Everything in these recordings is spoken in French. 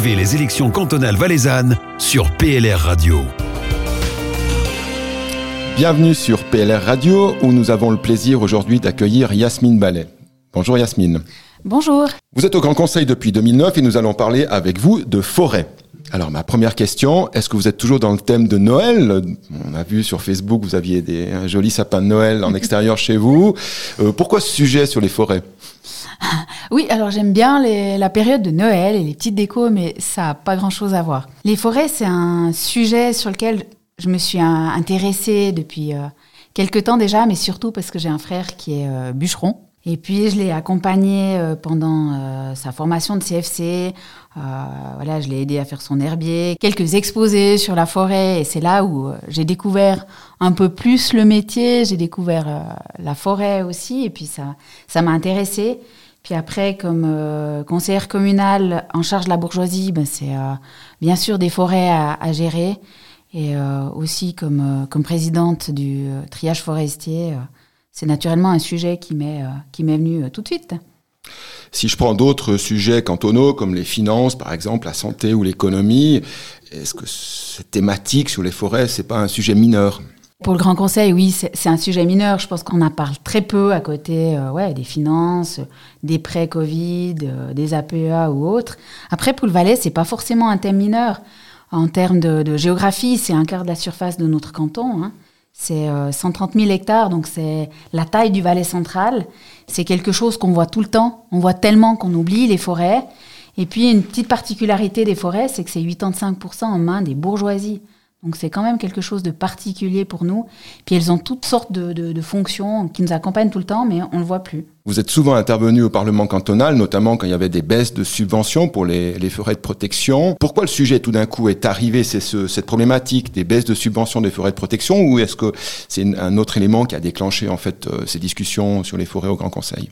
Suivez les élections cantonales valaisannes sur PLR Radio. Bienvenue sur PLR Radio où nous avons le plaisir aujourd'hui d'accueillir Yasmine Ballet. Bonjour Yasmine. Bonjour. Vous êtes au Grand Conseil depuis 2009 et nous allons parler avec vous de forêt. Alors ma première question, est-ce que vous êtes toujours dans le thème de Noël? On a vu sur Facebook, vous aviez des, un joli sapin de Noël en extérieur chez vous. Euh, pourquoi ce sujet sur les forêts? Oui, alors j'aime bien la période de Noël et les petites décos, mais ça n'a pas grand-chose à voir. Les forêts, c'est un sujet sur lequel je me suis intéressée depuis euh, quelques temps déjà, mais surtout parce que j'ai un frère qui est euh, bûcheron. Et puis je l'ai accompagné euh, pendant euh, sa formation de CFC. Euh, voilà, je l'ai aidé à faire son herbier, quelques exposés sur la forêt. Et c'est là où j'ai découvert un peu plus le métier. J'ai découvert la forêt aussi. Et puis ça, ça m'a intéressé. Puis après, comme conseillère communale en charge de la bourgeoisie, ben c'est bien sûr des forêts à, à gérer. Et aussi comme, comme présidente du triage forestier c'est naturellement un sujet qui m'est euh, venu euh, tout de suite. Si je prends d'autres sujets cantonaux comme les finances, par exemple, la santé ou l'économie, est-ce que cette thématique sur les forêts, c'est pas un sujet mineur? Pour le Grand Conseil, oui, c'est un sujet mineur. Je pense qu'on en parle très peu à côté euh, ouais, des finances, des prêts Covid, des APEA ou autres. Après, pour le Valais, c'est pas forcément un thème mineur. En termes de, de géographie, c'est un quart de la surface de notre canton. Hein. C'est 130 euh, 000 hectares, donc c'est la taille du Valais central. C'est quelque chose qu'on voit tout le temps. On voit tellement qu'on oublie les forêts. Et puis, une petite particularité des forêts, c'est que c'est 85% en main des bourgeoisies. Donc c'est quand même quelque chose de particulier pour nous. Puis elles ont toutes sortes de, fonctions qui nous accompagnent tout le temps, mais on le voit plus. Vous êtes souvent intervenu au Parlement cantonal, notamment quand il y avait des baisses de subventions pour les, forêts de protection. Pourquoi le sujet tout d'un coup est arrivé? C'est ce, cette problématique des baisses de subventions des forêts de protection ou est-ce que c'est un autre élément qui a déclenché en fait euh, ces discussions sur les forêts au Grand Conseil?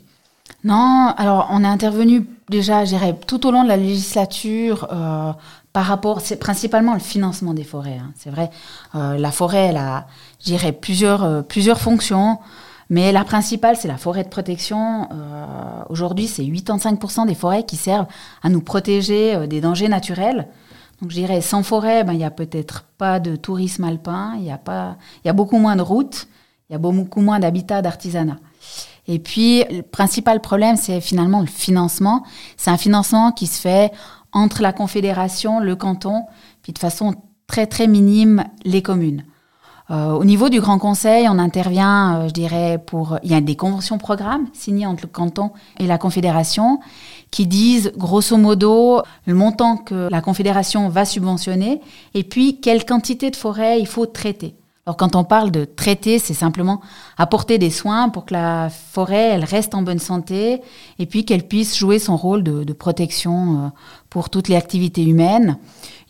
Non, alors on est intervenu déjà, je dirais, tout au long de la législature euh, par rapport, c'est principalement le financement des forêts. Hein. C'est vrai, euh, la forêt, elle a, je plusieurs, euh, plusieurs fonctions, mais la principale, c'est la forêt de protection. Euh, aujourd'hui, c'est 85% des forêts qui servent à nous protéger des dangers naturels. Donc, je dirais, sans forêt, ben, il n'y a peut-être pas de tourisme alpin, il y, a pas, y a beaucoup moins de routes, il y a beaucoup moins d'habitats, d'artisanat. Et puis, le principal problème, c'est finalement le financement. C'est un financement qui se fait entre la Confédération, le canton, puis de façon très très minime les communes. Euh, au niveau du Grand Conseil, on intervient, euh, je dirais, pour... Il y a des conventions programmes signées entre le canton et la Confédération qui disent, grosso modo, le montant que la Confédération va subventionner et puis quelle quantité de forêt il faut traiter. Alors quand on parle de traiter, c'est simplement apporter des soins pour que la forêt elle reste en bonne santé et puis qu'elle puisse jouer son rôle de, protection euh, pour toutes les activités humaines.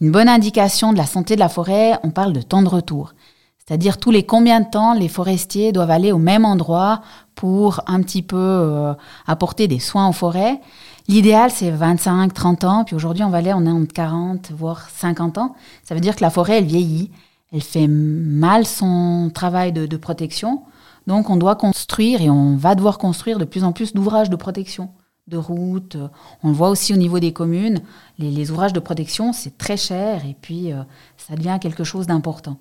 Une bonne indication de la santé de la forêt, on parle de temps de retour. C'est-à-dire tous les combien de temps les forestiers doivent aller au même endroit pour un petit peu euh, apporter des soins aux forêts. L'idéal, c'est 25, 30 ans. Puis aujourd'hui, en on est entre 40, voire 50 ans. Ça veut dire que la forêt, elle vieillit elle fait mal son travail de, protection. Donc on doit construire et on va devoir construire de plus en plus d'ouvrages de protection, de routes. On le voit aussi au niveau des communes. Les, ouvrages de protection, c'est très cher et puis euh, ça devient quelque chose d'important.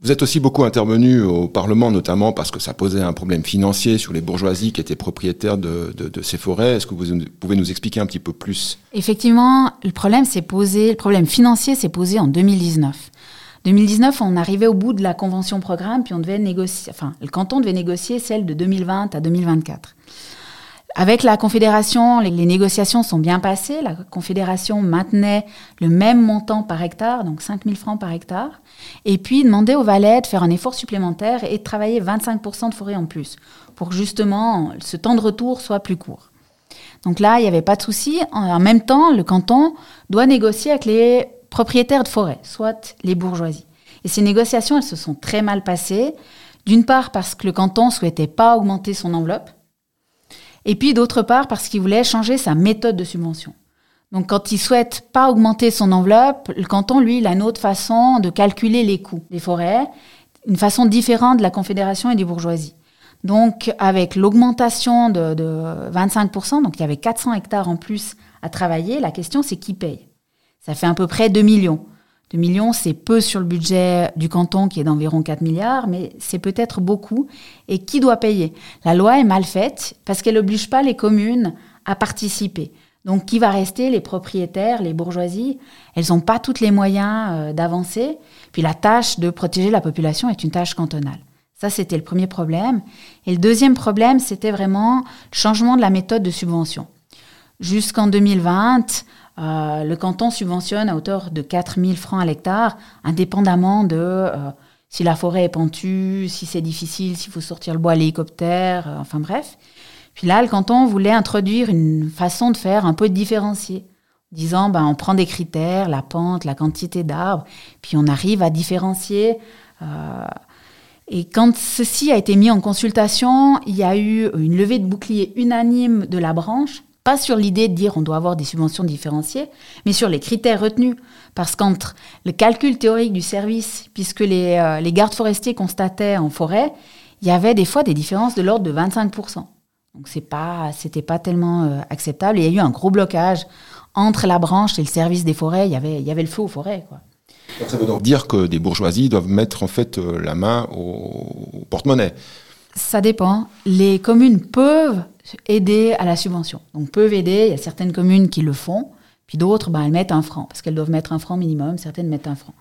Vous êtes aussi beaucoup intervenu au Parlement, notamment parce que ça posait un problème financier sur les bourgeoisies qui étaient propriétaires de, de ces forêts. Est-ce que vous pouvez nous expliquer un petit peu plus? Effectivement, le problème s'est posé, le problème financier s'est posé en 2019. 2019, on arrivait au bout de la convention programme, puis on devait négocier, enfin, le canton devait négocier celle de 2020 à 2024. Avec la Confédération, les, négociations sont bien passées. La Confédération maintenait le même montant par hectare, donc 5 000 francs par hectare, et puis demandait aux Valais de faire un effort supplémentaire et de travailler 25% de forêt en plus, pour justement ce temps de retour soit plus court. Donc là, il n'y avait pas de souci. En même temps, le canton doit négocier avec les propriétaires de forêt, soit les bourgeoisies. Et ces négociations, elles se sont très mal passées. D'une part parce que le canton souhaitait pas augmenter son enveloppe, et puis d'autre part parce qu'il voulait changer sa méthode de subvention. Donc quand il souhaite pas augmenter son enveloppe, le canton, lui, il a une autre façon de calculer les coûts des forêts, une façon différente de la Confédération et des bourgeoisies. Donc avec l'augmentation de, de 25%, donc il y avait 400 hectares en plus à travailler, la question c'est qui paye? Ça fait à peu près 2 millions. 2 millions, c'est peu sur le budget du canton qui est d'environ 4 milliards, mais c'est peut-être beaucoup. Et qui doit payer? La loi est mal faite parce qu'elle n'oblige pas les communes à participer. Donc qui va rester? Les propriétaires, les bourgeoisies. Elles n'ont pas tous les moyens euh, d'avancer. Puis la tâche de protéger la population est une tâche cantonale. Ça, c'était le premier problème. Et le deuxième problème, c'était vraiment le changement de la méthode de subvention. Jusqu'en 2020, euh, le canton subventionne à hauteur de 4 000 francs à l'hectare, indépendamment de euh, si la forêt est pentue, si c'est difficile, s'il faut sortir le bois à l'hélicoptère, euh, enfin bref. Puis là, le canton voulait introduire une façon de faire un peu différenciée, disant ben, on prend des critères, la pente, la quantité d'arbres, puis on arrive à différencier. Et quand ceci a été mis en consultation, il y a eu une levée de bouclier unanime de la branche, pas sur l'idée de dire on doit avoir des subventions différenciées, mais sur les critères retenus. Parce qu'entre le calcul théorique du service, puisque les, euh, les gardes forestiers constataient en forêt, il y avait des fois des différences de l'ordre de 25%. Donc c'est pas, c'était pas tellement euh, acceptable. il y a eu un gros blocage entre la branche et le service des forêts. Il y avait, il y avait le feu aux forêts, quoi ça veut donc dire que des bourgeoisies doivent mettre en fait euh, la main au porte-monnaie. Ça dépend. Les communes peuvent aider à la subvention. Donc peuvent aider. Il y a certaines communes qui le font, puis d'autres, ben, elles mettent un franc parce qu'elles doivent mettre un franc minimum. Certaines mettent un franc.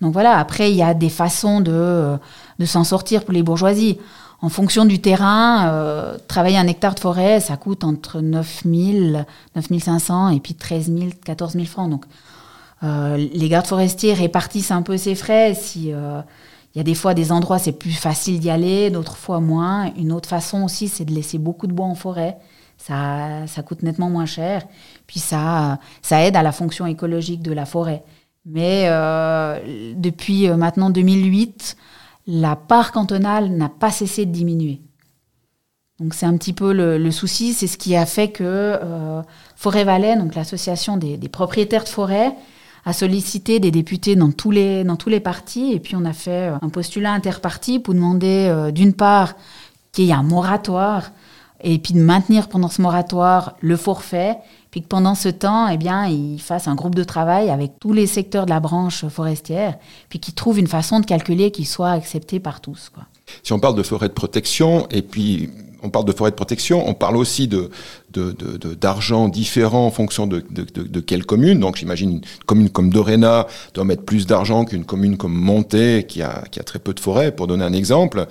Donc voilà. Après, il y a des façons de euh, de s'en sortir pour les bourgeoisies. En fonction du terrain, euh, travailler un hectare de forêt, ça coûte entre 9 000, 9 500 et puis 13 000, 14 000 francs. Donc euh, les gardes forestiers répartissent un peu ces frais. Si il y a des fois des endroits c'est plus facile d'y aller, d'autres fois moins. Une autre façon aussi, c'est de laisser beaucoup de bois en forêt. Ça, ça coûte nettement moins cher. Puis ça, ça aide à la fonction écologique de la forêt. Mais euh, depuis maintenant 2008, la part cantonale n'a pas cessé de diminuer. Donc c'est un petit peu le, souci, c'est ce qui a fait que Forêt Valais, donc l'association des, des, propriétaires de forêt, a sollicité des députés dans tous les dans tous les partis et puis on a fait euh, un postulat interparti pour demander euh, d'une part qu'il y ait un moratoire et puis de maintenir pendant ce moratoire le forfait puis que pendant ce temps eh bien il fasse un groupe de travail avec tous les secteurs de la branche forestière puis qu'il trouve une façon de calculer qui soit acceptée par tous quoi. Si on parle de forêt de protection et puis on parle de forêt de protection, on parle aussi de, d'argent différent en fonction de, de, quelle commune. Donc j'imagine une commune comme Dorena doit mettre plus d'argent qu'une commune comme Monté qui a, qui a très peu de forêts, pour donner un exemple.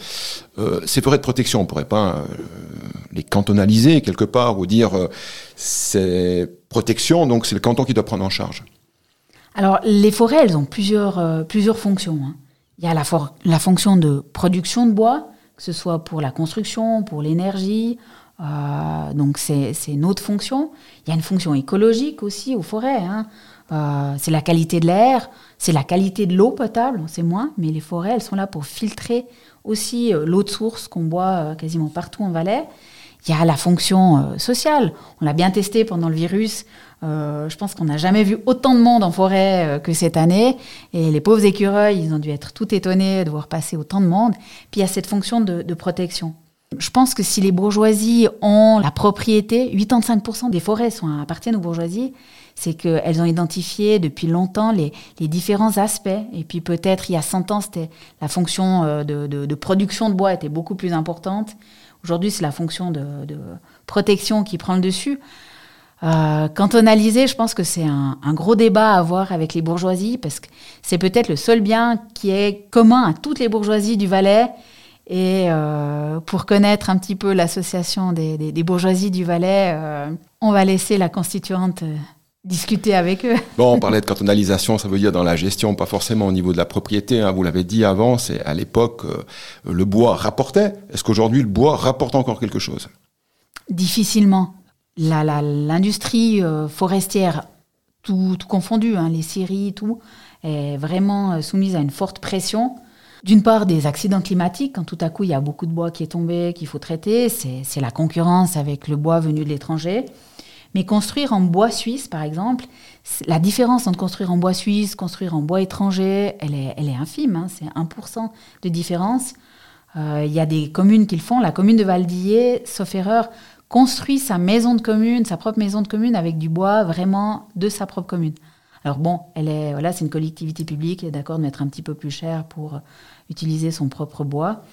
Euh, ces forêts de protection, on pourrait pas euh, les cantonaliser quelque part ou dire euh, c'est protection, donc c'est le canton qui doit prendre en charge. Alors les forêts, elles ont plusieurs, plusieurs fonctions. Hein. Il y a la, la fonction de production de bois, que ce soit pour la construction, pour l'énergie. Euh, donc c'est une autre fonction. Il y a une fonction écologique aussi aux forêts. Hein. Euh, c'est la qualité de l'air, c'est la qualité de l'eau potable, c'est moins, mais les forêts, elles sont là pour filtrer aussi euh, l'eau de source qu'on boit quasiment partout en Valais. Il y a la fonction sociale. On l'a bien testé pendant le virus. Euh, je pense qu'on n'a jamais vu autant de monde en forêt euh, que cette année. Et les pauvres écureuils, ils ont dû être tout étonnés de voir passer autant de monde. Puis il y a cette fonction de, de protection. Je pense que si les bourgeoisies ont la propriété, 85% des forêts sont, appartiennent aux bourgeoisies, c'est qu'elles ont identifié depuis longtemps les, les, différents aspects. Et puis peut-être il y a 100 ans, c'était la fonction euh, de, de, de, production de bois était beaucoup plus importante. Aujourd'hui, c'est la fonction de, de protection qui prend le dessus. Euh, cantonaliser, je pense que c'est un, gros débat à avoir avec les bourgeoisies parce que c'est peut-être le seul bien qui est commun à toutes les bourgeoisies du Valais. Et euh, pour connaître un petit peu l'association des, bourgeoisies du Valais, euh, on va laisser la constituante discuter avec eux. Bon, on parlait de cantonalisation, ça veut dire dans la gestion, pas forcément au niveau de la propriété. Hein. vous l'avez dit avant, c'est à l'époque le bois rapportait. Est-ce qu'aujourd'hui le bois rapporte encore quelque chose? Difficilement l'industrie euh, forestière, tout, confondu, hein, les scieries, tout, est vraiment euh, soumise à une forte pression. D'une part, des accidents climatiques, quand tout à coup il y a beaucoup de bois qui est tombé, qu'il faut traiter, c'est la concurrence avec le bois venu de l'étranger. Mais construire en bois suisse, par exemple, la différence entre construire en bois suisse, construire en bois étranger, elle est, elle est infime, hein, c'est 1% de différence. Euh, il y a des communes qui le font. La commune de Valdillier, sauf erreur, construit sa maison de commune, sa propre maison de commune avec du bois vraiment de sa propre commune. Alors bon, elle est, voilà, c'est une collectivité publique, elle est d'accord de mettre un petit peu plus cher pour utiliser son propre bois.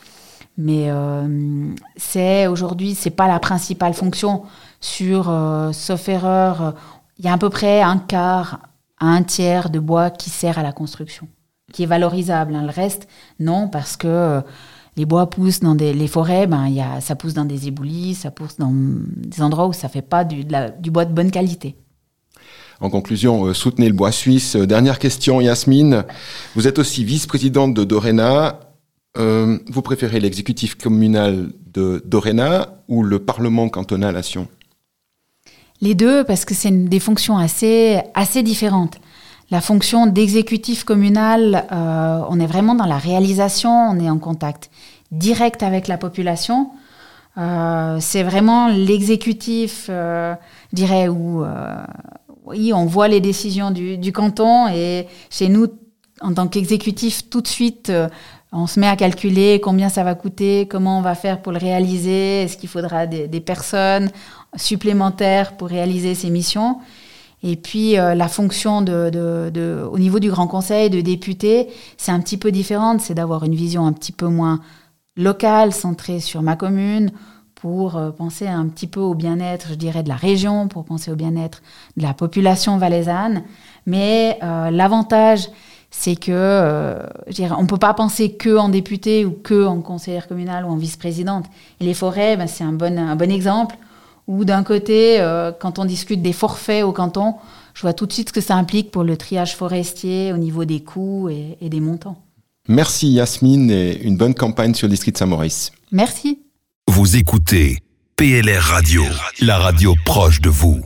Mais euh, c'est aujourd'hui, c'est pas la principale fonction. Sur, euh, sauf erreur, il y a à peu près un quart à un tiers de bois qui sert à la construction, qui est valorisable. Hein. Le reste, non, parce que euh, les bois poussent dans des, les forêts, ben, y a, ça pousse dans des éboulis, ça pousse dans des endroits où ça fait pas du, du bois de bonne qualité. En conclusion, euh, soutenez le bois suisse. Euh, dernière question, Yasmine. Vous êtes aussi vice-présidente de Dorena. Euh, vous préférez l'exécutif communal de Dorena ou le Parlement cantonal à Sion? Les deux, parce que c'est des fonctions assez, assez différentes. La fonction d'exécutif communal, on est vraiment dans la réalisation, on est en contact direct avec la population. c'est vraiment l'exécutif, je dirais, où oui, on voit les décisions du, canton et chez nous, en tant qu'exécutif, tout de suite, euh, on se met à calculer combien ça va coûter, comment on va faire pour le réaliser, est-ce qu'il faudra des, personnes supplémentaires pour réaliser ces missions. Et puis euh, la fonction de, au niveau du Grand Conseil de député, c'est un petit peu différente, c'est d'avoir une vision un petit peu moins locale, centrée sur ma commune, pour euh, penser un petit peu au bien-être, je dirais, de la région, pour penser au bien-être de la population valaisanne. Mais euh, l'avantage, c'est que, euh, je dirais, on ne peut pas penser que en député ou que en conseillère communale ou en vice-présidente. Et les forêts, ben, c'est un bon, un bon exemple où d'un côté, quand on discute des forfaits au canton, je vois tout de suite ce que ça implique pour le triage forestier au niveau des coûts et, et des montants. Merci Yasmine et une bonne campagne sur le district de Saint-Maurice. Merci. Vous écoutez PLR Radio, la radio proche de vous.